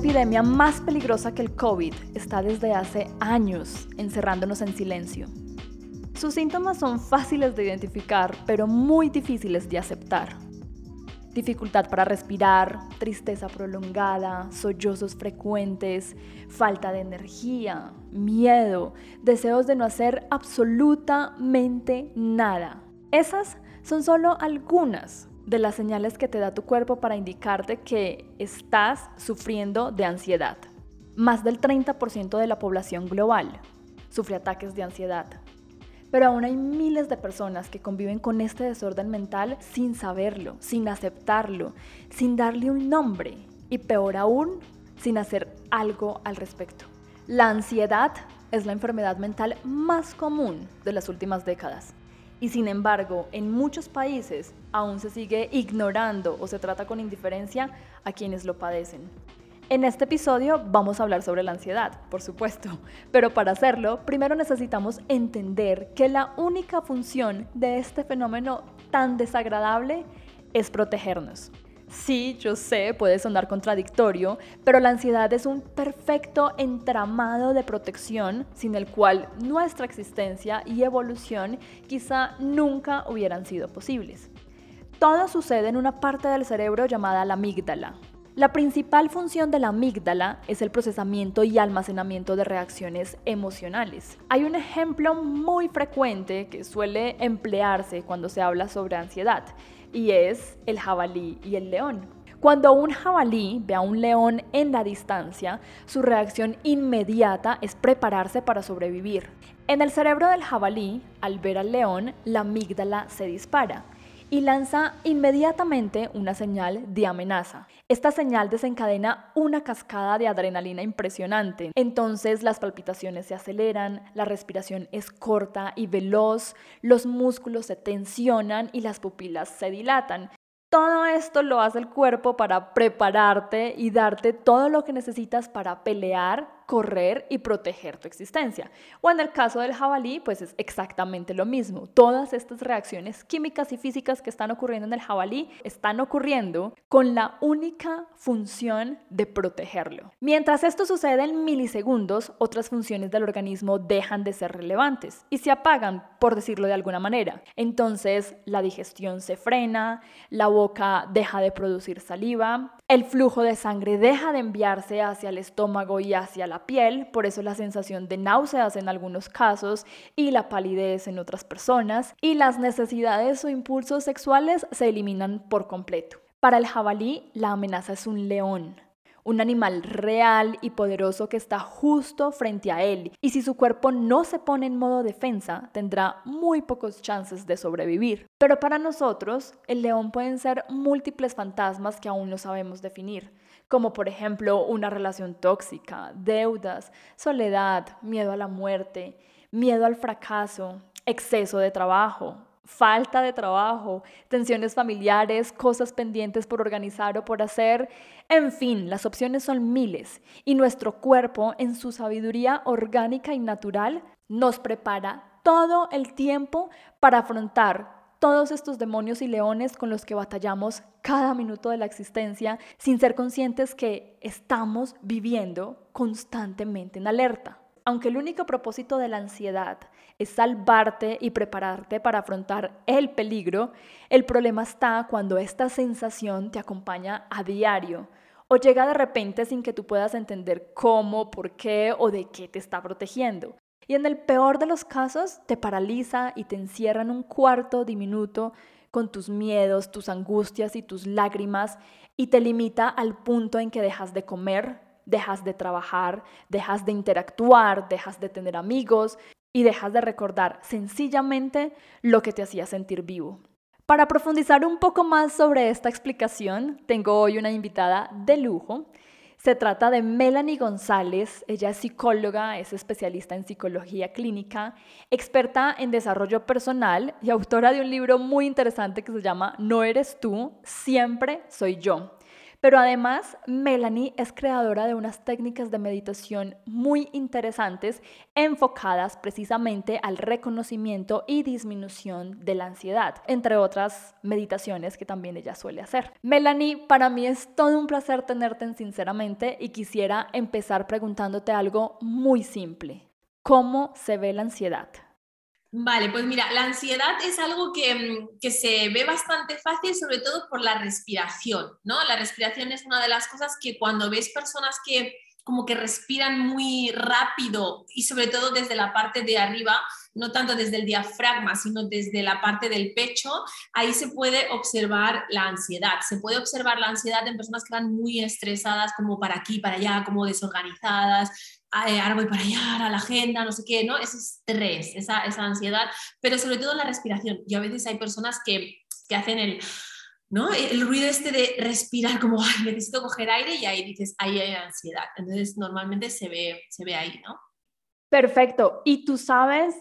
Epidemia más peligrosa que el COVID está desde hace años encerrándonos en silencio. Sus síntomas son fáciles de identificar, pero muy difíciles de aceptar. Dificultad para respirar, tristeza prolongada, sollozos frecuentes, falta de energía, miedo, deseos de no hacer absolutamente nada. Esas son solo algunas de las señales que te da tu cuerpo para indicarte que estás sufriendo de ansiedad. Más del 30% de la población global sufre ataques de ansiedad. Pero aún hay miles de personas que conviven con este desorden mental sin saberlo, sin aceptarlo, sin darle un nombre y peor aún, sin hacer algo al respecto. La ansiedad es la enfermedad mental más común de las últimas décadas y sin embargo en muchos países aún se sigue ignorando o se trata con indiferencia a quienes lo padecen. En este episodio vamos a hablar sobre la ansiedad, por supuesto, pero para hacerlo primero necesitamos entender que la única función de este fenómeno tan desagradable es protegernos. Sí, yo sé, puede sonar contradictorio, pero la ansiedad es un perfecto entramado de protección sin el cual nuestra existencia y evolución quizá nunca hubieran sido posibles. Todo sucede en una parte del cerebro llamada la amígdala. La principal función de la amígdala es el procesamiento y almacenamiento de reacciones emocionales. Hay un ejemplo muy frecuente que suele emplearse cuando se habla sobre ansiedad y es el jabalí y el león. Cuando un jabalí ve a un león en la distancia, su reacción inmediata es prepararse para sobrevivir. En el cerebro del jabalí, al ver al león, la amígdala se dispara y lanza inmediatamente una señal de amenaza. Esta señal desencadena una cascada de adrenalina impresionante. Entonces las palpitaciones se aceleran, la respiración es corta y veloz, los músculos se tensionan y las pupilas se dilatan. Todo esto lo hace el cuerpo para prepararte y darte todo lo que necesitas para pelear correr y proteger tu existencia. O en el caso del jabalí, pues es exactamente lo mismo. Todas estas reacciones químicas y físicas que están ocurriendo en el jabalí están ocurriendo con la única función de protegerlo. Mientras esto sucede en milisegundos, otras funciones del organismo dejan de ser relevantes y se apagan, por decirlo de alguna manera. Entonces, la digestión se frena, la boca deja de producir saliva, el flujo de sangre deja de enviarse hacia el estómago y hacia la piel, por eso la sensación de náuseas en algunos casos y la palidez en otras personas, y las necesidades o impulsos sexuales se eliminan por completo. Para el jabalí, la amenaza es un león, un animal real y poderoso que está justo frente a él, y si su cuerpo no se pone en modo defensa, tendrá muy pocos chances de sobrevivir. Pero para nosotros, el león pueden ser múltiples fantasmas que aún no sabemos definir como por ejemplo una relación tóxica, deudas, soledad, miedo a la muerte, miedo al fracaso, exceso de trabajo, falta de trabajo, tensiones familiares, cosas pendientes por organizar o por hacer. En fin, las opciones son miles y nuestro cuerpo, en su sabiduría orgánica y natural, nos prepara todo el tiempo para afrontar todos estos demonios y leones con los que batallamos cada minuto de la existencia sin ser conscientes que estamos viviendo constantemente en alerta. Aunque el único propósito de la ansiedad es salvarte y prepararte para afrontar el peligro, el problema está cuando esta sensación te acompaña a diario o llega de repente sin que tú puedas entender cómo, por qué o de qué te está protegiendo. Y en el peor de los casos te paraliza y te encierra en un cuarto diminuto con tus miedos, tus angustias y tus lágrimas y te limita al punto en que dejas de comer, dejas de trabajar, dejas de interactuar, dejas de tener amigos y dejas de recordar sencillamente lo que te hacía sentir vivo. Para profundizar un poco más sobre esta explicación, tengo hoy una invitada de lujo. Se trata de Melanie González, ella es psicóloga, es especialista en psicología clínica, experta en desarrollo personal y autora de un libro muy interesante que se llama No eres tú, siempre soy yo. Pero además, Melanie es creadora de unas técnicas de meditación muy interesantes enfocadas precisamente al reconocimiento y disminución de la ansiedad, entre otras meditaciones que también ella suele hacer. Melanie, para mí es todo un placer tenerte en Sinceramente y quisiera empezar preguntándote algo muy simple. ¿Cómo se ve la ansiedad? Vale, pues mira, la ansiedad es algo mm, que, se ve bastante fácil, sobre todo por la respiración, ¿no? La respiración es una de las cosas que cuando ves personas que como que respiran muy rápido y sobre todo desde la parte de arriba, no tanto desde el diafragma, sino desde la parte del pecho, ahí se puede observar la ansiedad. Se puede observar la ansiedad en personas que van muy estresadas, como para aquí, para allá, como desorganizadas, ahora voy para allá, a la agenda, no sé qué, ¿no? Ese estrés, esa, esa ansiedad, pero sobre todo la respiración. Y a veces hay personas que, que hacen el, ¿no? El ruido este de respirar como, necesito coger aire y ahí dices, ahí hay ansiedad. Entonces, normalmente se ve, se ve ahí, ¿no? Perfecto. ¿Y tú sabes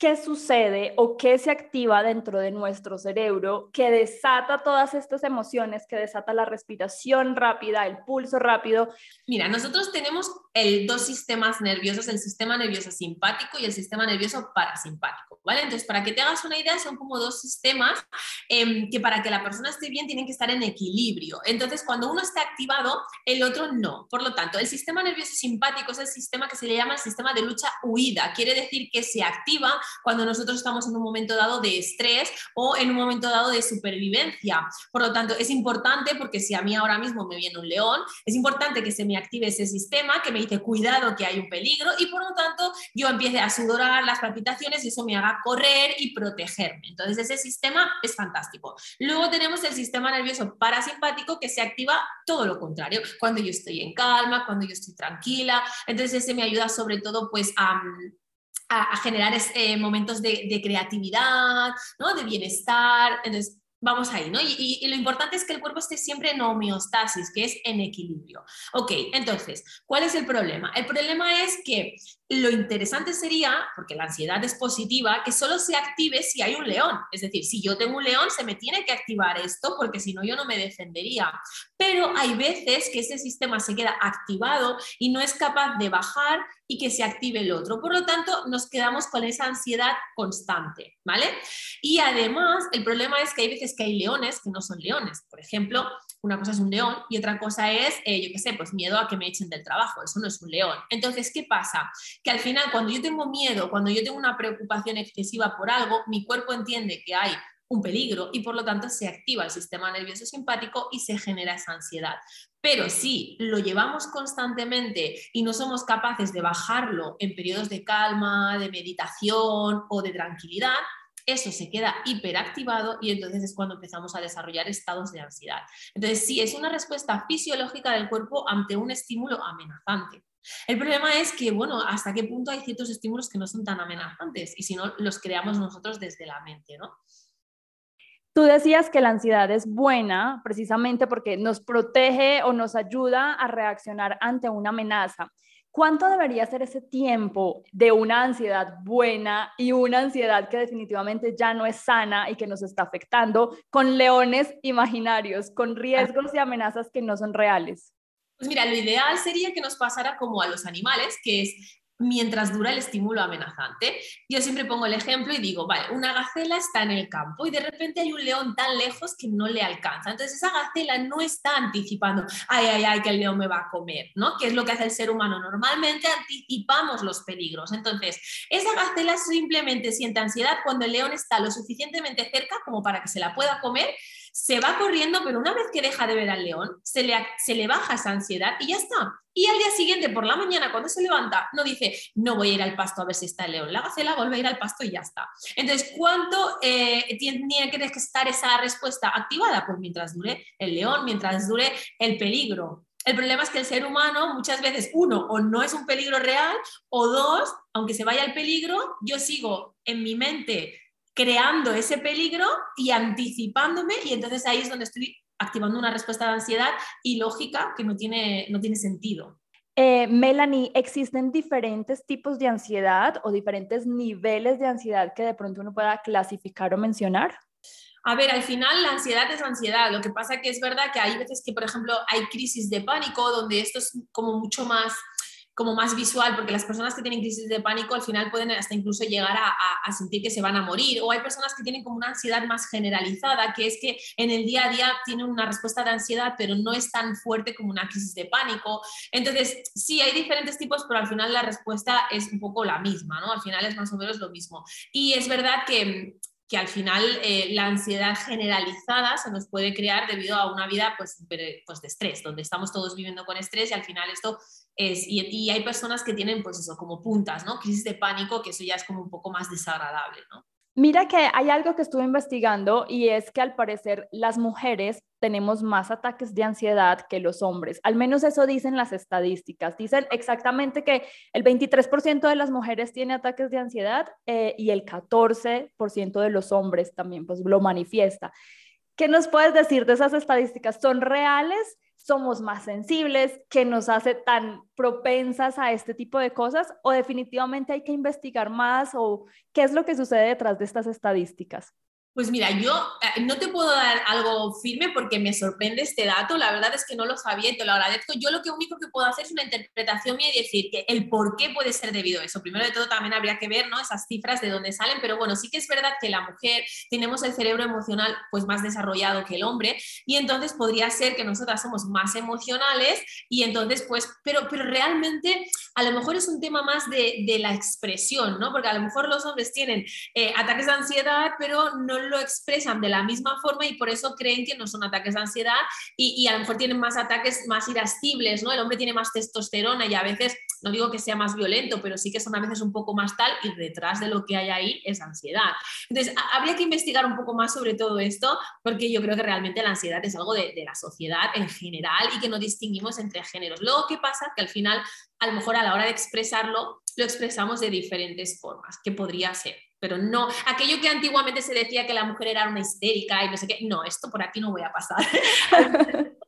qué sucede o qué se activa dentro de nuestro cerebro que desata todas estas emociones, que desata la respiración rápida, el pulso rápido. Mira, nosotros tenemos el, dos sistemas nerviosos, el sistema nervioso simpático y el sistema nervioso parasimpático, ¿vale? Entonces, para que te hagas una idea, son como dos sistemas em, que para que la persona esté bien tienen que estar en equilibrio. Entonces, cuando uno está activado, el otro no. Por lo tanto, el sistema nervioso simpático es el sistema que se le llama el sistema de lucha-huida. Quiere decir que se activa cuando nosotros estamos en un momento dado de estrés o en un momento dado de supervivencia. Por lo tanto, es importante, porque si a mí ahora mismo me viene un león, es importante que se me active ese sistema que me dice cuidado que hay un peligro y por lo tanto yo empiece a sudorar las palpitaciones y eso me haga correr y protegerme. Entonces ese sistema es fantástico. Luego tenemos el sistema nervioso parasimpático que se activa todo lo contrario, cuando yo estoy en calma, cuando yo estoy tranquila. Entonces ese me ayuda sobre todo pues a a, generar eh, momentos de, creatividad, ¿no? de bienestar. Entonces, vamos ahí, ¿no? Y, lo importante es que el cuerpo esté siempre en homeostasis, que es en equilibrio. Ok, entonces, ¿cuál es el problema? El problema es que lo interesante sería, porque la ansiedad es positiva, que solo se active si hay un león. Es decir, si yo tengo un león, se me tiene que activar esto, porque si no, yo no me defendería. Pero hay veces que ese sistema se queda activado y no es capaz de bajar y que se active el otro. Por lo tanto, nos quedamos con esa ansiedad constante, ¿vale? Y además, el problema es que hay veces que hay leones que no son leones. Por ejemplo, una cosa es un león y otra cosa es, eh, yo qué sé, pues miedo a que me echen del trabajo. Eso no es un león. Entonces, ¿qué pasa? Que al final, cuando yo tengo miedo, cuando yo tengo una preocupación excesiva por algo, mi cuerpo entiende que hay un peligro y por lo tanto se activa el sistema nervioso simpático y se genera esa ansiedad. Pero si lo llevamos constantemente y no somos capaces de bajarlo en periodos de calma, de meditación o de tranquilidad, eso se queda hiperactivado y entonces es cuando empezamos a desarrollar estados de ansiedad. Entonces, sí, es una respuesta fisiológica del cuerpo ante un estímulo amenazante. El problema es que, bueno, hasta qué punto hay ciertos estímulos que no son tan amenazantes y si no, los creamos nosotros desde la mente, ¿no? Tú decías que la ansiedad es buena precisamente porque nos protege o nos ayuda a reaccionar ante una amenaza. ¿Cuánto debería ser ese tiempo de una ansiedad buena y una ansiedad que definitivamente ya no es sana y que nos está afectando con leones imaginarios, con riesgos y amenazas que no son reales? Pues mira, lo ideal sería que nos pasara como a los animales, que es mientras dura el estímulo amenazante. Yo siempre pongo el ejemplo y digo, vale, una gacela está en el campo y de repente hay un león tan lejos que no le alcanza. Entonces esa gacela no está anticipando, ay, ay, ay, que el león me va a comer, ¿no? Que es lo que hace el ser humano. Normalmente anticipamos los peligros. Entonces, esa gacela simplemente siente ansiedad cuando el león está lo suficientemente cerca como para que se la pueda comer se va corriendo, pero una vez que deja de ver al león, se le, se le baja esa ansiedad y ya está. Y al día siguiente, por la mañana, cuando se levanta, no dice, no voy a ir al pasto a ver si está el león. La gacela vuelve a ir al pasto y ya está. Entonces, ¿cuánto eh, tiene que estar esa respuesta activada? Pues mientras dure el león, mientras dure el peligro. el problema es que el ser humano muchas veces, uno, o no es un peligro real, o dos, aunque se vaya el peligro, yo sigo en mi mente creando ese peligro y anticipándome y entonces ahí es donde estoy activando una respuesta de ansiedad ilógica que no tiene, no tiene sentido. Eh, Melanie, ¿existen diferentes tipos de ansiedad o diferentes niveles de ansiedad que de pronto uno pueda clasificar o mencionar? A ver, al final la ansiedad es ansiedad. Lo que pasa que es verdad que hay veces que, por ejemplo, hay crisis de pánico donde esto es como mucho más como más visual, porque las personas que tienen crisis de pánico al final pueden hasta incluso llegar a, sentir que se van a morir, o hay personas que tienen como una ansiedad más generalizada, que es que en el día a día tienen una respuesta de ansiedad, pero no es tan fuerte como una crisis de pánico. Entonces, sí, hay diferentes tipos, pero al final la respuesta es un poco la misma, ¿no? Al final es más o menos lo mismo. Y es verdad que que al final eh, la ansiedad generalizada se nos puede crear debido a una vida pues, pues, de estrés, donde estamos todos viviendo con estrés y al final esto es, y, y, hay personas que tienen pues eso, como puntas, ¿no? Crisis de pánico, que eso ya es como un poco más desagradable, ¿no? Mira que hay algo que estuve investigando y es que al parecer las mujeres tenemos más ataques de ansiedad que los hombres. Al menos eso dicen las estadísticas. Dicen exactamente que el 23% de las mujeres tiene ataques de ansiedad eh, y el 14% de los hombres también pues lo manifiesta. ¿Qué nos puedes decir de esas estadísticas? ¿Son reales? Somos más sensibles, que nos hace tan propensas a este tipo de cosas o definitivamente hay que investigar más o qué es lo que sucede detrás de estas estadísticas? Pues mira, yo eh, no te puedo dar algo firme porque me sorprende este dato, la verdad es que no lo sabía y te lo agradezco. Yo lo que único que puedo hacer es una interpretación mía y decir que el por qué puede ser debido a eso. Primero de todo también habría que ver ¿no? esas cifras de dónde salen, pero bueno, sí que es verdad que la mujer tenemos el cerebro emocional pues más desarrollado que el hombre y entonces podría ser que nosotras somos más emocionales y entonces pues, pero, pero realmente a lo mejor es un tema más de, de la expresión, ¿no? Porque a lo mejor los hombres tienen eh, ataques de ansiedad, pero no lo expresan de la misma forma y por eso creen que no son ataques de ansiedad y, a lo mejor tienen más ataques más irascibles, ¿no? El hombre tiene más testosterona y a veces, no digo que sea más violento, pero sí que son a veces un poco más tal y detrás de lo que hay ahí es ansiedad. Entonces, habría que investigar un poco más sobre todo esto porque yo creo que realmente la ansiedad es algo de, de la sociedad en general y que no distinguimos entre géneros. Luego, ¿qué pasa? Que al final, a lo mejor a la hora de expresarlo, lo expresamos de diferentes formas, que podría ser pero no, aquello que antiguamente se decía que la mujer era una histérica y no sé qué, no, esto por aquí no voy a pasar.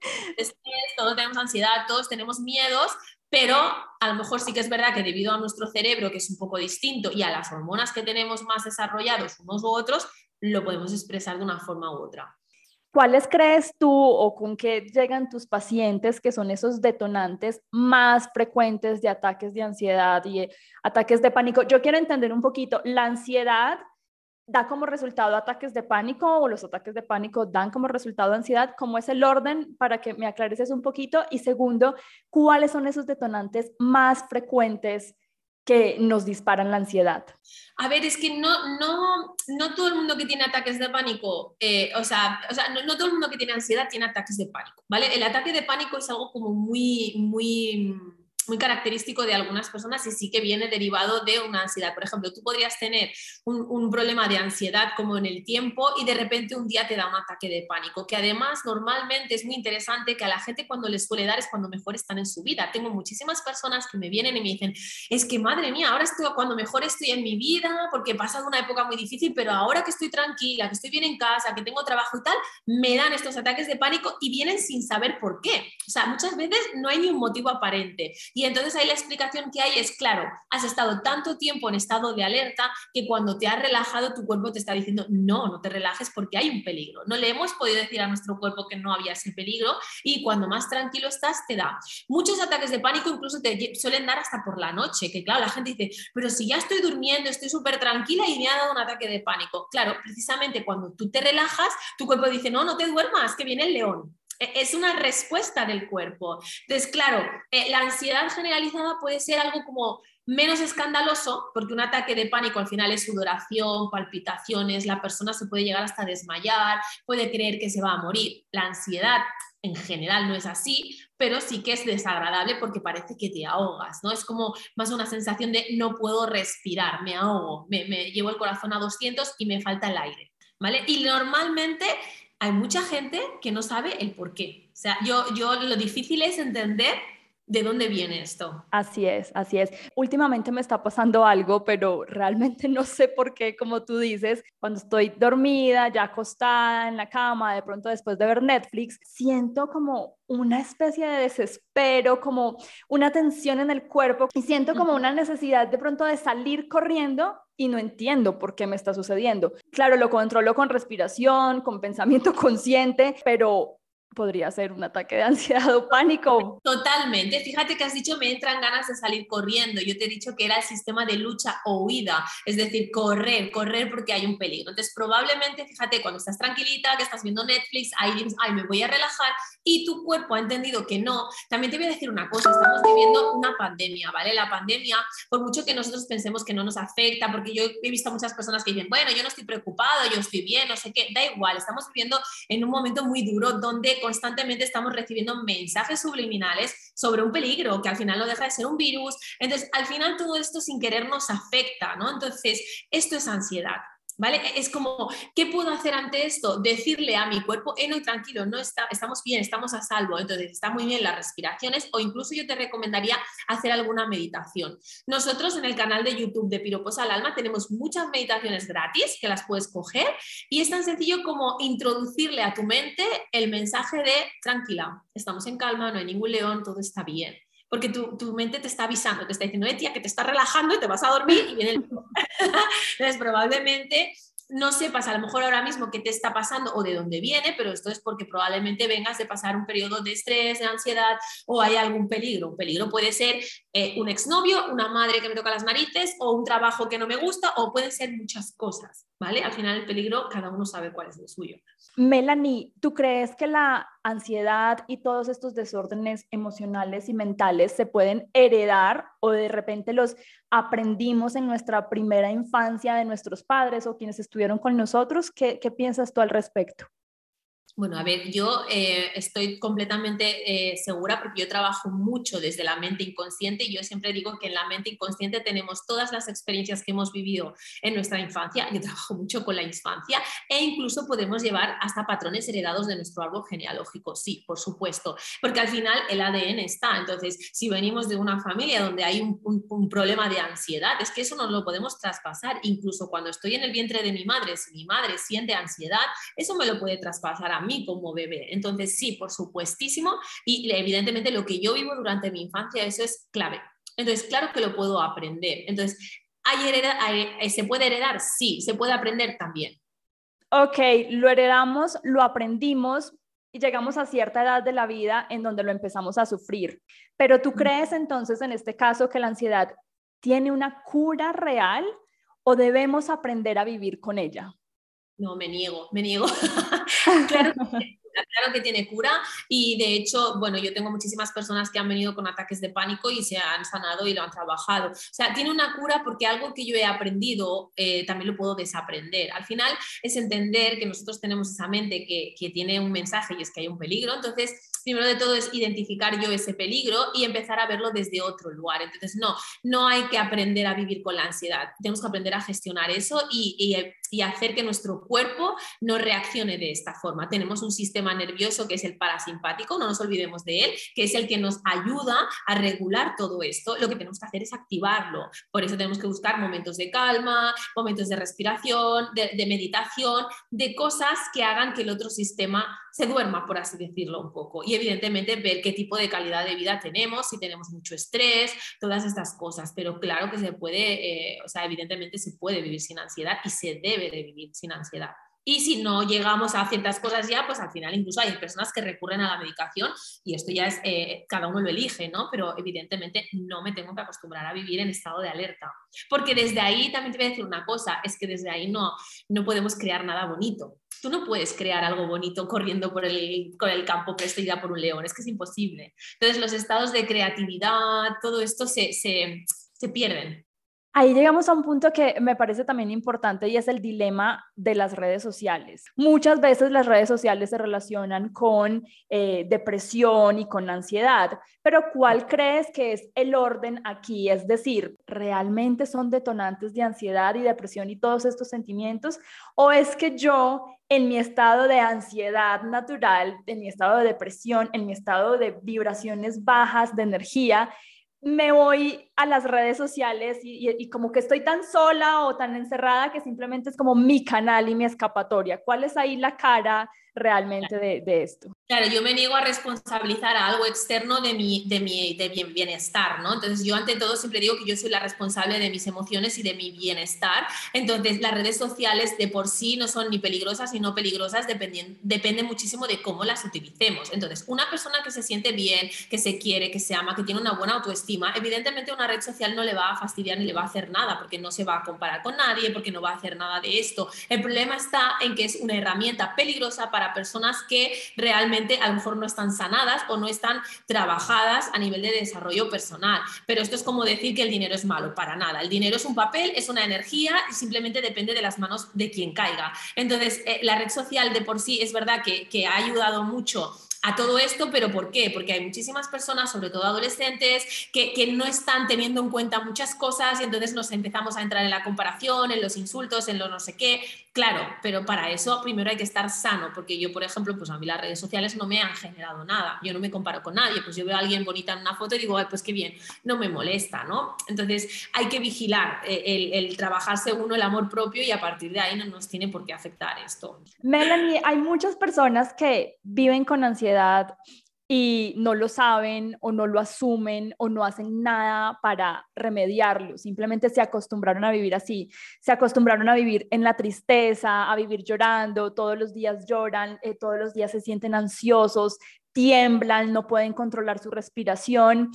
todos tenemos ansiedad, todos tenemos miedos, pero a lo mejor sí que es verdad que debido a nuestro cerebro, que es un poco distinto, y a las hormonas que tenemos más desarrollados unos u otros, lo podemos expresar de una forma u otra. ¿Cuáles crees tú o con qué llegan tus pacientes que son esos detonantes más frecuentes de ataques de ansiedad y ataques de pánico? Yo quiero entender un poquito, ¿la ansiedad da como resultado ataques de pánico o los ataques de pánico dan como resultado ansiedad? ¿Cómo es el orden para que me aclareces un poquito? Y segundo, ¿cuáles son esos detonantes más frecuentes que nos disparan la ansiedad? A ver, es que no, no, no todo el mundo que tiene ataques de pánico, eh, o sea, o sea no, no, todo el mundo que tiene ansiedad tiene ataques de pánico, ¿vale? El ataque de pánico es algo como muy, muy muy característico de algunas personas y sí que viene derivado de una ansiedad. Por ejemplo, tú podrías tener un, problema de ansiedad como en el tiempo y de repente un día te da un ataque de pánico, que además normalmente es muy interesante que a la gente cuando les suele dar es cuando mejor están en su vida. Tengo muchísimas personas que me vienen y me dicen, es que madre mía, ahora estoy cuando mejor estoy en mi vida porque he pasado una época muy difícil, pero ahora que estoy tranquila, que estoy bien en casa, que tengo trabajo y tal, me dan estos ataques de pánico y vienen sin saber por qué. O sea, muchas veces no hay ni un motivo aparente. Y entonces ahí la explicación que hay es, claro, has estado tanto tiempo en estado de alerta que cuando te has relajado tu cuerpo te está diciendo, no, no te relajes porque hay un peligro. No le hemos podido decir a nuestro cuerpo que no había ese peligro y cuando más tranquilo estás te da. Muchos ataques de pánico incluso te suelen dar hasta por la noche, que claro, la gente dice, pero si ya estoy durmiendo, estoy súper tranquila y me ha dado un ataque de pánico. Claro, precisamente cuando tú te relajas, tu cuerpo dice, no, no te duermas, que viene el león. E, es una respuesta del cuerpo. Entonces, claro, eh, la ansiedad generalizada puede ser algo como menos escandaloso, porque un ataque de pánico al final es sudoración, palpitaciones, la persona se puede llegar hasta desmayar, puede creer que se va a morir. La ansiedad en general no es así, pero sí que es desagradable porque parece que te ahogas, ¿no? Es como más una sensación de no puedo respirar, me ahogo, me, me llevo el corazón a 200 y me falta el aire, ¿vale? Y normalmente hay mucha gente que no sabe el por qué. O sea, yo, yo lo difícil es entender de dónde viene esto. Así es, así es. Últimamente me está pasando algo, pero realmente no sé por qué, como tú dices, cuando estoy dormida, ya acostada en la cama, de pronto después de ver Netflix, siento como una especie de desespero, como una tensión en el cuerpo y siento como una necesidad de pronto de salir corriendo y no entiendo por qué me está sucediendo. Claro, lo controlo con respiración, con pensamiento consciente, pero podría ser un ataque de ansiedad o pánico. Totalmente. Fíjate que has dicho me entran ganas de salir corriendo. Yo te he dicho que era el sistema de lucha o huida, es decir, correr, correr porque hay un peligro. Entonces, probablemente, fíjate, cuando estás tranquilita, que estás viendo Netflix, ahí dices, ay, me voy a relajar y tu cuerpo ha entendido que no. También te voy a decir una cosa, estamos viviendo una pandemia, ¿vale? La pandemia, por mucho que nosotros pensemos que no nos afecta, porque yo he visto muchas personas que dicen, bueno, yo no estoy preocupado, yo estoy bien, no sé qué, da igual, estamos viviendo en un momento muy duro donde constantemente estamos recibiendo mensajes subliminales sobre un peligro que al final no deja de ser un virus. Entonces, al final todo esto sin querer nos afecta, ¿no? Entonces, esto es ansiedad. ¿Vale? Es como, ¿qué puedo hacer ante esto? Decirle a mi cuerpo, eh, no, tranquilo, no está, estamos bien, estamos a salvo, entonces está muy bien las respiraciones o incluso yo te recomendaría hacer alguna meditación. Nosotros en el canal de YouTube de Piropos al Alma tenemos muchas meditaciones gratis que las puedes coger y es tan sencillo como introducirle a tu mente el mensaje de tranquila, estamos en calma, no hay ningún león, todo está bien porque tu, tu, mente te está avisando, te está diciendo, eh, tía, que te está relajando y te vas a dormir y viene el... Entonces, probablemente no sepas a lo mejor ahora mismo qué te está pasando o de dónde viene, pero esto es porque probablemente vengas de pasar un periodo de estrés, de ansiedad o hay algún peligro. Un peligro puede ser eh, un exnovio, una madre que me toca las narices o un trabajo que no me gusta o pueden ser muchas cosas, ¿vale? Al final el peligro cada uno sabe cuál es el suyo. Melanie, ¿tú crees que la ansiedad y todos estos desórdenes emocionales y mentales se pueden heredar o de repente los aprendimos en nuestra primera infancia de nuestros padres o quienes estuvieron con nosotros? ¿Qué, qué piensas tú al respecto? Bueno, a ver, yo eh, estoy completamente eh, segura porque yo trabajo mucho desde la mente inconsciente y yo siempre digo que en la mente inconsciente tenemos todas las experiencias que hemos vivido en nuestra infancia. Yo trabajo mucho con la infancia e incluso podemos llevar hasta patrones heredados de nuestro árbol genealógico. Sí, por supuesto, porque al final el ADN está. Entonces, si venimos de una familia donde hay un, problema de ansiedad, es que eso no lo podemos traspasar. Incluso cuando estoy en el vientre de mi madre, si mi madre siente ansiedad, eso me lo puede traspasar a mí como bebé. Entonces, sí, por supuestísimo, y evidentemente lo que yo vivo durante mi infancia, eso es clave. Entonces, claro que lo puedo aprender. Entonces, ¿hay eh, ¿se puede heredar? Sí, se puede aprender también. Ok, lo heredamos, lo aprendimos y llegamos a cierta edad de la vida en donde lo empezamos a sufrir. Pero tú crees entonces en este caso que la ansiedad tiene una cura real o debemos aprender a vivir con ella? No, me niego, me niego. claro, claro que tiene cura y de hecho, bueno, yo tengo muchísimas personas que han venido con ataques de pánico y se han sanado y lo han trabajado. O sea, tiene una cura porque algo que yo he aprendido eh, también lo puedo desaprender. Al final es entender que nosotros tenemos esa mente que, que tiene un mensaje y es que hay un peligro. Entonces, primero de todo es identificar yo ese peligro y empezar a verlo desde otro lugar. Entonces, no, no hay que aprender a vivir con la ansiedad. Tenemos que aprender a gestionar eso y, y, y hacer que nuestro cuerpo no reaccione de esta forma. Tenemos un sistema nervioso que es el parasimpático, no nos olvidemos de él, que es el que nos ayuda a regular todo esto. Lo que tenemos que hacer es activarlo. Por eso tenemos que buscar momentos de calma, momentos de respiración, de, de meditación, de cosas que hagan que el otro sistema se duerma, por así decirlo un poco. Y evidentemente ver qué tipo de calidad de vida tenemos, si tenemos mucho estrés, todas estas cosas. Pero claro que se puede, eh, o sea, evidentemente se puede vivir sin ansiedad y se debe de vivir sin ansiedad. Y si no llegamos a ciertas cosas ya, pues al final incluso hay personas que recurren a la medicación y esto ya es, eh, cada uno lo elige, ¿no? Pero evidentemente no me tengo que acostumbrar a vivir en estado de alerta. Porque desde ahí también te voy a decir una cosa, es que desde ahí no, no podemos crear nada bonito. Tú no puedes crear algo bonito corriendo por el, por el campo perseguida por un león, es que es imposible. Entonces los estados de creatividad, todo esto se, se, se pierden. Ahí llegamos a un punto que me parece también importante y es el dilema de las redes sociales. Muchas veces las redes sociales se relacionan con eh, depresión y con ansiedad, pero ¿cuál crees que es el orden aquí? Es decir, ¿realmente son detonantes de ansiedad y depresión y todos estos sentimientos? ¿O es que yo en mi estado de ansiedad natural, en mi estado de depresión, en mi estado de vibraciones bajas de energía, me voy a las redes sociales y, como que estoy tan sola o tan encerrada que simplemente es como mi canal y mi escapatoria. ¿Cuál es ahí la cara realmente de, esto. Claro, yo me niego a responsabilizar a algo externo de mi, de mi de bienestar, ¿no? Entonces yo ante todo siempre digo que yo soy la responsable de mis emociones y de mi bienestar. Entonces las redes sociales de por sí no son ni peligrosas ni no peligrosas, dependen, depende muchísimo de cómo las utilicemos. Entonces una persona que se siente bien, que se quiere, que se ama, que tiene una buena autoestima, evidentemente una red social no le va a fastidiar ni le va a hacer nada porque no se va a comparar con nadie, porque no va a hacer nada de esto. El problema está en que es una herramienta peligrosa para personas que realmente a lo mejor no están sanadas o no están trabajadas a nivel de desarrollo personal. Pero esto es como decir que el dinero es malo, para nada. El dinero es un papel, es una energía y simplemente depende de las manos de quien caiga. Entonces, eh, la red social de por sí es verdad que, que ha ayudado mucho a todo esto, pero ¿por qué? Porque hay muchísimas personas, sobre todo adolescentes, que, no están teniendo en cuenta muchas cosas y entonces nos empezamos a entrar en la comparación, en los insultos, en lo no sé qué. Claro, pero para eso primero hay que estar sano, porque yo, por ejemplo, pues a mí las redes sociales no me han generado nada, yo no me comparo con nadie, pues yo veo a alguien bonita en una foto y digo, Ay, pues qué bien, no me molesta, ¿no? Entonces hay que vigilar eh, el, el trabajarse uno el amor propio y a partir de ahí no nos tiene por qué afectar esto. Melanie, hay muchas personas que viven con ansiedad y no lo saben o no lo asumen o no hacen nada para remediarlo, simplemente se acostumbraron a vivir así, se acostumbraron a vivir en la tristeza, a vivir llorando, todos los días lloran, eh, todos los días se sienten ansiosos, tiemblan, no pueden controlar su respiración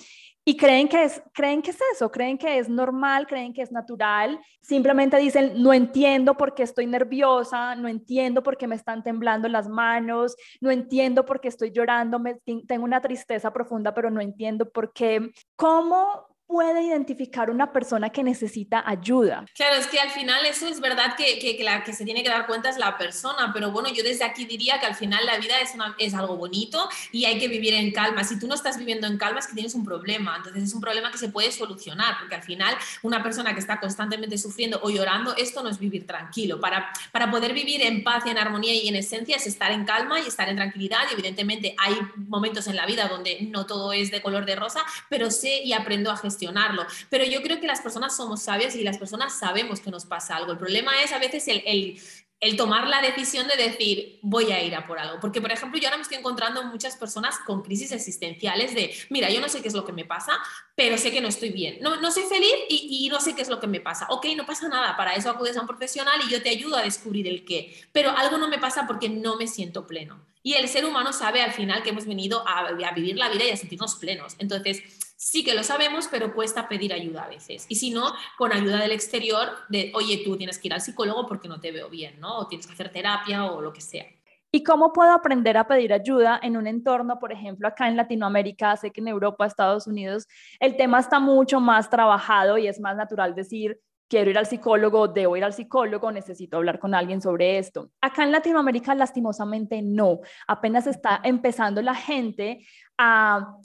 y creen que, es, creen que es eso, creen que es normal, creen que es natural, simplemente dicen, no entiendo por qué estoy nerviosa, no entiendo por qué me están temblando las manos, no entiendo por qué estoy llorando, me, tengo una tristeza profunda, pero no entiendo por qué. ¿Cómo puede identificar una persona que necesita ayuda? Claro, es que al final eso es verdad que, que, la que se tiene que dar cuenta es la persona, pero bueno, yo desde aquí diría que al final la vida es, es algo bonito y hay que vivir en calma. Si tú no estás viviendo en calma es que tienes un problema, entonces es un problema que se puede solucionar, porque al final una persona que está constantemente sufriendo o llorando, esto no es vivir tranquilo. Para, para poder vivir en paz y en armonía y en esencia es estar en calma y estar en tranquilidad y evidentemente hay momentos en la vida donde no todo es de color de rosa, pero sé y aprendo a gestionar pero yo creo que las personas somos sabias y las personas sabemos que nos pasa algo. El problema es a veces el, el tomar la decisión de decir, voy a ir a por algo. Porque, por ejemplo, yo ahora me estoy encontrando muchas personas con crisis existenciales de, mira, yo no sé qué es lo que me pasa, pero sé que no estoy bien. No, no soy feliz y, no sé qué es lo que me pasa. Ok, no pasa nada, para eso acudes a un profesional y yo te ayudo a descubrir el qué. Pero algo no me pasa porque no me siento pleno. Y el ser humano sabe al final que hemos venido a vivir la vida y a sentirnos plenos. Entonces, sí que lo sabemos, pero cuesta pedir ayuda a veces. Y si no, con ayuda del exterior, de, oye, tú tienes que ir al psicólogo porque no te veo bien, ¿no? O tienes que hacer terapia o lo que sea. ¿Y cómo puedo aprender a pedir ayuda en un entorno, por ejemplo, acá en Latinoamérica? Sé que en Europa, Estados Unidos, el tema está mucho más trabajado y es más natural decir, quiero ir al psicólogo, debo ir al psicólogo, necesito hablar con alguien sobre esto. Acá en Latinoamérica, lastimosamente, no. Apenas está empezando la gente a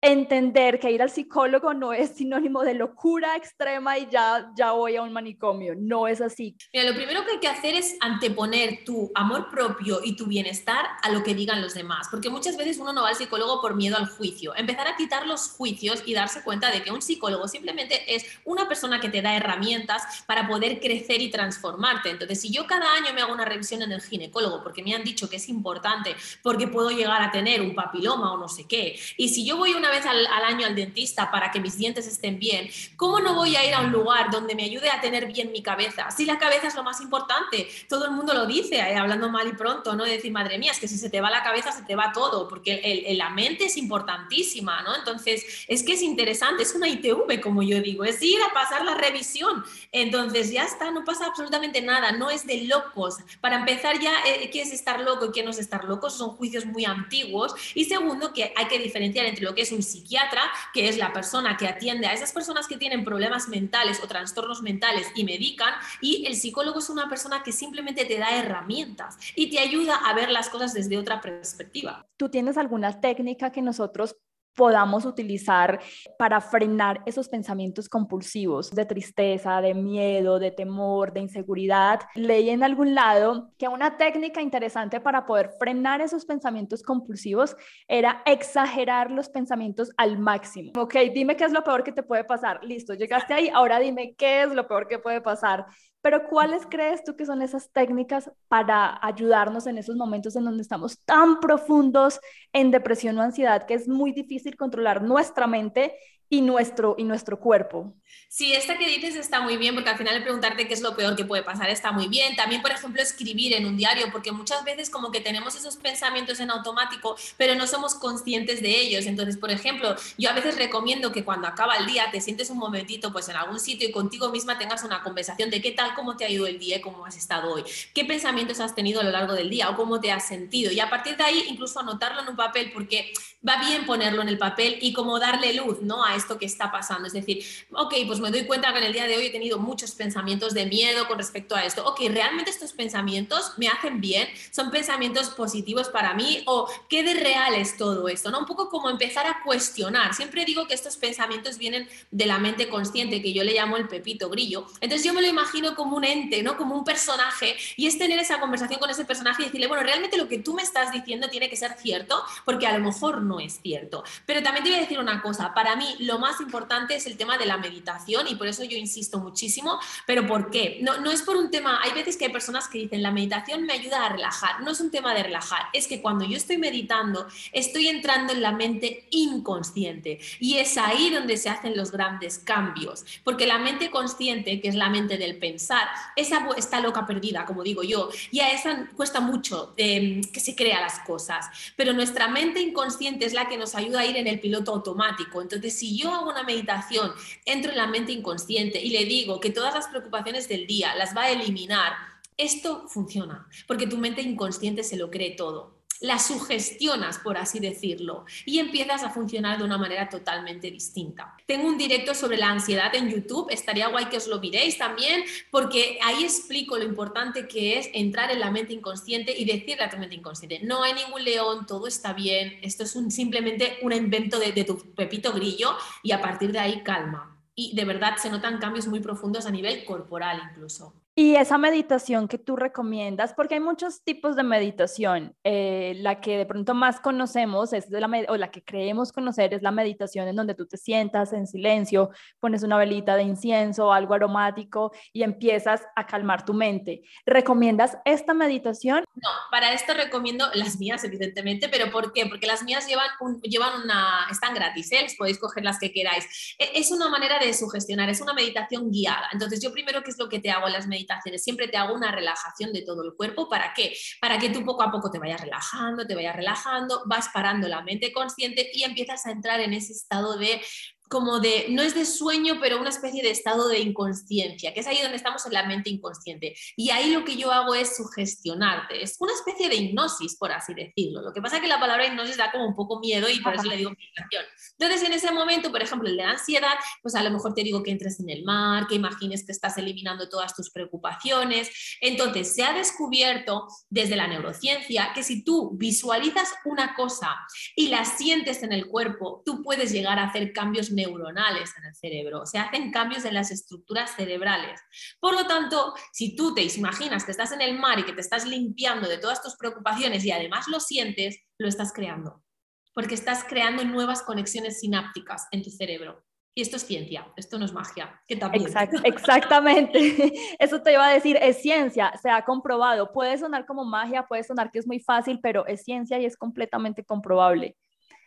entender que ir al psicólogo no es sinónimo de locura extrema y ya, ya voy a un manicomio. No es así. Mira, lo primero que hay que hacer es anteponer tu amor propio y tu bienestar a lo que digan los demás, porque muchas veces uno no va al psicólogo por miedo al juicio. Empezar a quitar los juicios y darse cuenta de que un psicólogo simplemente es una persona que te da herramientas para poder crecer y transformarte. Entonces, si yo cada año me hago una revisión en el ginecólogo porque me han dicho que es importante, porque puedo llegar a tener un papiloma o no sé qué, y si yo voy una vez al, año al dentista para que mis dientes estén bien, ¿cómo no voy a ir a un lugar donde me ayude a tener bien mi cabeza? Si la cabeza es lo más importante, todo el mundo lo dice, eh, hablando mal y pronto, ¿no? De decir, madre mía, es que si se te va la cabeza, se te va todo, porque la mente es importantísima, ¿no? Entonces, es que es interesante, es una ITV, como yo digo, es ir a pasar la revisión. Entonces, ya está, no pasa absolutamente nada, no es de locos. Para empezar, ya, eh, ¿qué es estar loco y qué no es estar loco? Son juicios muy antiguos. Y segundo, que hay que diferenciar entre lo que es un psiquiatra, que es la persona que atiende a esas personas que tienen problemas mentales o trastornos mentales y medican, y el psicólogo es una persona que simplemente te da herramientas y te ayuda a ver las cosas desde otra perspectiva. ¿Tú tienes alguna técnica que nosotros podamos utilizar para frenar esos pensamientos compulsivos de tristeza, de miedo, de temor, de inseguridad. Leí en algún lado que una técnica interesante para poder frenar esos pensamientos compulsivos era exagerar los pensamientos al máximo. Ok, dime qué es lo peor que te puede pasar. Listo, llegaste ahí, ahora dime qué es lo peor que puede pasar. Pero ¿cuáles crees tú que son esas técnicas para ayudarnos en esos momentos en donde estamos tan profundos en depresión o ansiedad que es muy difícil controlar nuestra mente y nuestro, y nuestro cuerpo? Sí, esta que dices está muy bien, porque al final preguntarte qué es lo peor que puede pasar está muy bien. También, por ejemplo, escribir en un diario, porque muchas veces como que tenemos esos pensamientos en automático, pero no somos conscientes de ellos. Entonces, por ejemplo, yo a veces recomiendo que cuando acaba el día te sientes un momentito pues en algún sitio y contigo misma tengas una conversación de qué tal, cómo te ha ido el día cómo has estado hoy, qué pensamientos has tenido a lo largo del día o cómo te has sentido. Y a partir de ahí, incluso anotarlo en un papel, porque va bien ponerlo en el papel y como darle luz ¿no? a esto que está pasando. Es decir, ok, pues me doy cuenta que en el día de hoy he tenido muchos pensamientos de miedo con respecto a esto. Ok, ¿realmente estos pensamientos me hacen bien? ¿Son pensamientos positivos para mí? ¿O qué de real es todo esto? ¿no? Un poco como empezar a cuestionar. Siempre digo que estos pensamientos vienen de la mente consciente, que yo le llamo el pepito grillo. Entonces yo me lo imagino como un ente, ¿no? Como un personaje y es tener esa conversación con ese personaje y decirle, bueno, realmente lo que tú me estás diciendo tiene que ser cierto, porque a lo mejor no es cierto. Pero también te voy a decir una cosa, para mí lo más importante es el tema de la meditación y por eso yo insisto muchísimo, pero ¿por qué? No, no es por un tema, hay veces que hay personas que dicen, la meditación me ayuda a relajar, no es un tema de relajar, es que cuando yo estoy meditando, estoy entrando en la mente inconsciente y es ahí donde se hacen los grandes cambios, porque la mente consciente, que es la mente del pensar, esa está loca perdida, como digo yo, y a esa cuesta mucho eh, que se crea las cosas, pero nuestra mente inconsciente es la que nos ayuda a ir en el piloto automático. Entonces, si yo hago una meditación, entro en la mente inconsciente y le digo que todas las preocupaciones del día las va a eliminar, esto funciona, porque tu mente inconsciente se lo cree todo la sugestionas, por así decirlo, y empiezas a funcionar de una manera totalmente distinta. Tengo un directo sobre la ansiedad en YouTube, estaría guay que os lo miréis también, porque ahí explico lo importante que es entrar en la mente inconsciente y decirle a tu mente inconsciente, no hay ningún león, todo está bien, esto es simplemente un invento de, de tu pepito grillo y a partir de ahí calma. Y de verdad se notan cambios muy profundos a nivel corporal incluso. Y esa meditación que tú recomiendas, porque hay muchos tipos de meditación, eh, la que de pronto más conocemos es de la o la que creemos conocer es la meditación en donde tú te sientas en silencio, pones una velita de incienso, algo aromático y empiezas a calmar tu mente. ¿Recomiendas esta meditación? No, para esto recomiendo las mías evidentemente, pero ¿por qué? Porque las mías llevan, llevan una, están gratis, ¿eh? podéis coger las que queráis. E, es una manera de sugestionar, es una meditación guiada. Entonces yo primero, ¿qué es lo que te hago en las meditaciones? Siempre te hago una relajación de todo el cuerpo. ¿Para qué? Para que tú poco a poco te vayas relajando, te vayas relajando, vas parando la mente consciente y empiezas a entrar en ese estado de como de, no es de sueño, pero una especie de estado de inconsciencia, que es ahí donde estamos en la mente inconsciente. Y ahí lo que yo hago es sugestionarte, es una especie de hipnosis, por así decirlo. Lo que pasa es que la palabra hipnosis da como un poco miedo y por eso le digo meditación. Entonces, en ese momento, por ejemplo, el de la ansiedad, pues a lo mejor te digo que entres en el mar, que imagines que estás eliminando todas tus preocupaciones. Entonces, se ha descubierto desde la neurociencia que si tú visualizas una cosa y la sientes en el cuerpo, tú puedes llegar a hacer cambios neuronales en el cerebro, se hacen cambios en las estructuras cerebrales. Por lo tanto, si tú te imaginas que estás en el mar y que te estás limpiando de todas tus preocupaciones y además lo sientes, lo estás creando, porque estás creando nuevas conexiones sinápticas en tu cerebro. Y esto es ciencia, esto no es magia. Que también. exactamente, eso te iba a decir, es ciencia, se ha comprobado. Puede sonar como magia, puede sonar que es muy fácil, pero es ciencia y es completamente comprobable.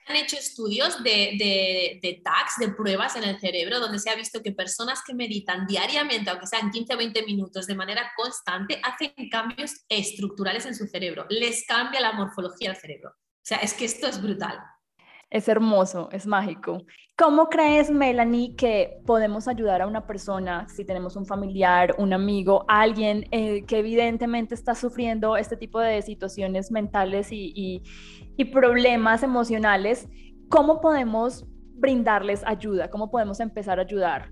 Han hecho estudios de, de, de tags, de pruebas en el cerebro, donde se ha visto que personas que meditan diariamente, aunque sean 15 o 20 minutos de manera constante, hacen cambios estructurales en su cerebro. Les cambia la morfología del cerebro. O sea, es que esto es brutal. Es hermoso, es mágico. ¿Cómo crees, Melanie, que podemos ayudar a una persona, si tenemos un familiar, un amigo, alguien eh, que evidentemente está sufriendo este tipo de situaciones mentales y, y problemas emocionales? ¿Cómo podemos brindarles ayuda? ¿Cómo podemos empezar a ayudar?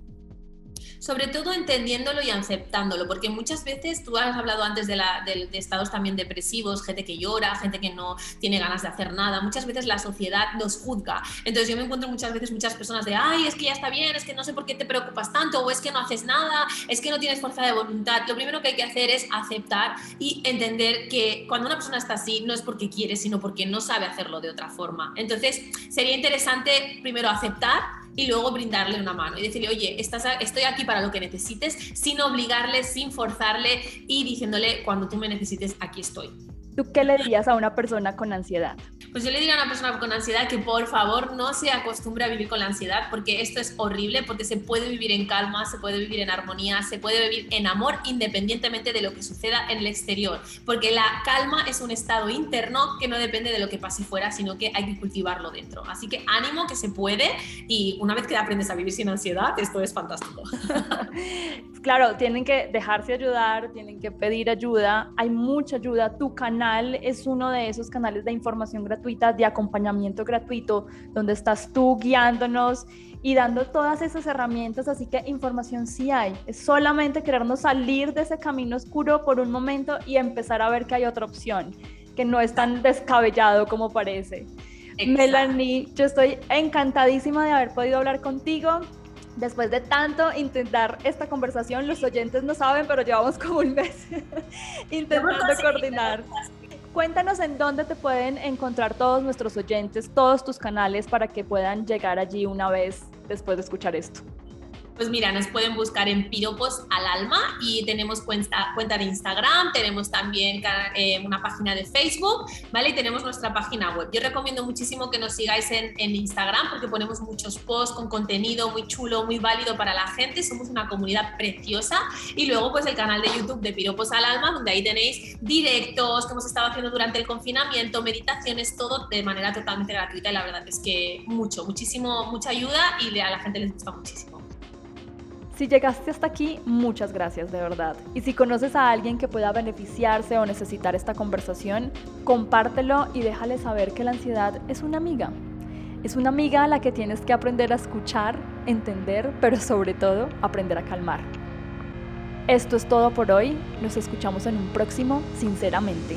Sobre todo entendiéndolo y aceptándolo, porque muchas veces tú has hablado antes de, la, estados también depresivos, gente que llora, gente que no tiene ganas de hacer nada, muchas veces la sociedad nos juzga. Entonces yo me encuentro muchas veces muchas personas de, ay, es que ya está bien, es que no sé por qué te preocupas tanto, o es que no haces nada, es que no tienes fuerza de voluntad. Lo primero que hay que hacer es aceptar y entender que cuando una persona está así no es porque quiere, sino porque no sabe hacerlo de otra forma. Entonces sería interesante primero aceptar y luego brindarle una mano y decirle, oye, estás estoy aquí para lo que necesites, sin obligarle, sin forzarle y diciéndole, cuando tú me necesites, aquí estoy. ¿Tú qué le dirías a una persona con ansiedad? Pues yo le diría a una persona con ansiedad que por favor no se acostumbre a vivir con la ansiedad porque esto es horrible, porque se puede vivir en calma, se puede vivir en armonía, se puede vivir en amor independientemente de lo que suceda en el exterior, porque la calma es un estado interno que no depende de lo que pase fuera, sino que hay que cultivarlo dentro. Así que ánimo que se puede y una vez que aprendes a vivir sin ansiedad, esto es fantástico. claro, tienen que dejarse ayudar, tienen que pedir ayuda, hay mucha ayuda, tu canal es uno de esos canales de información gratuita de acompañamiento gratuito, donde estás tú guiándonos y dando todas esas herramientas, así que información sí hay. Es solamente querernos salir de ese camino oscuro por un momento y empezar a ver que hay otra opción, que no es tan descabellado como parece. Melanie, yo estoy encantadísima de haber podido hablar contigo. Después de tanto intentar esta conversación, los oyentes no saben, pero llevamos como un mes intentando coordinar. Cuéntanos en dónde te pueden encontrar todos nuestros oyentes, todos tus canales para que puedan llegar allí una vez después de escuchar esto. Pues mira, nos pueden buscar en Piropos al Alma y tenemos cuenta, de Instagram, tenemos también eh, una página de Facebook, ¿vale? Y tenemos nuestra página web. Yo recomiendo muchísimo que nos sigáis en, en Instagram porque ponemos muchos posts con contenido muy chulo, muy válido para la gente. Somos una comunidad preciosa. Y luego, pues el canal de YouTube de Piropos al Alma, donde ahí tenéis directos que hemos estado haciendo durante el confinamiento, meditaciones, todo de manera totalmente gratuita. Y la verdad es que mucho, muchísimo, mucha ayuda y a la gente les gusta muchísimo. Si llegaste hasta aquí, muchas gracias de verdad. Y si conoces a alguien que pueda beneficiarse o necesitar esta conversación, compártelo y déjale saber que la ansiedad es una amiga. Es una amiga a la que tienes que aprender a escuchar, entender, pero sobre todo aprender a calmar. Esto es todo por hoy. Nos escuchamos en un próximo, sinceramente.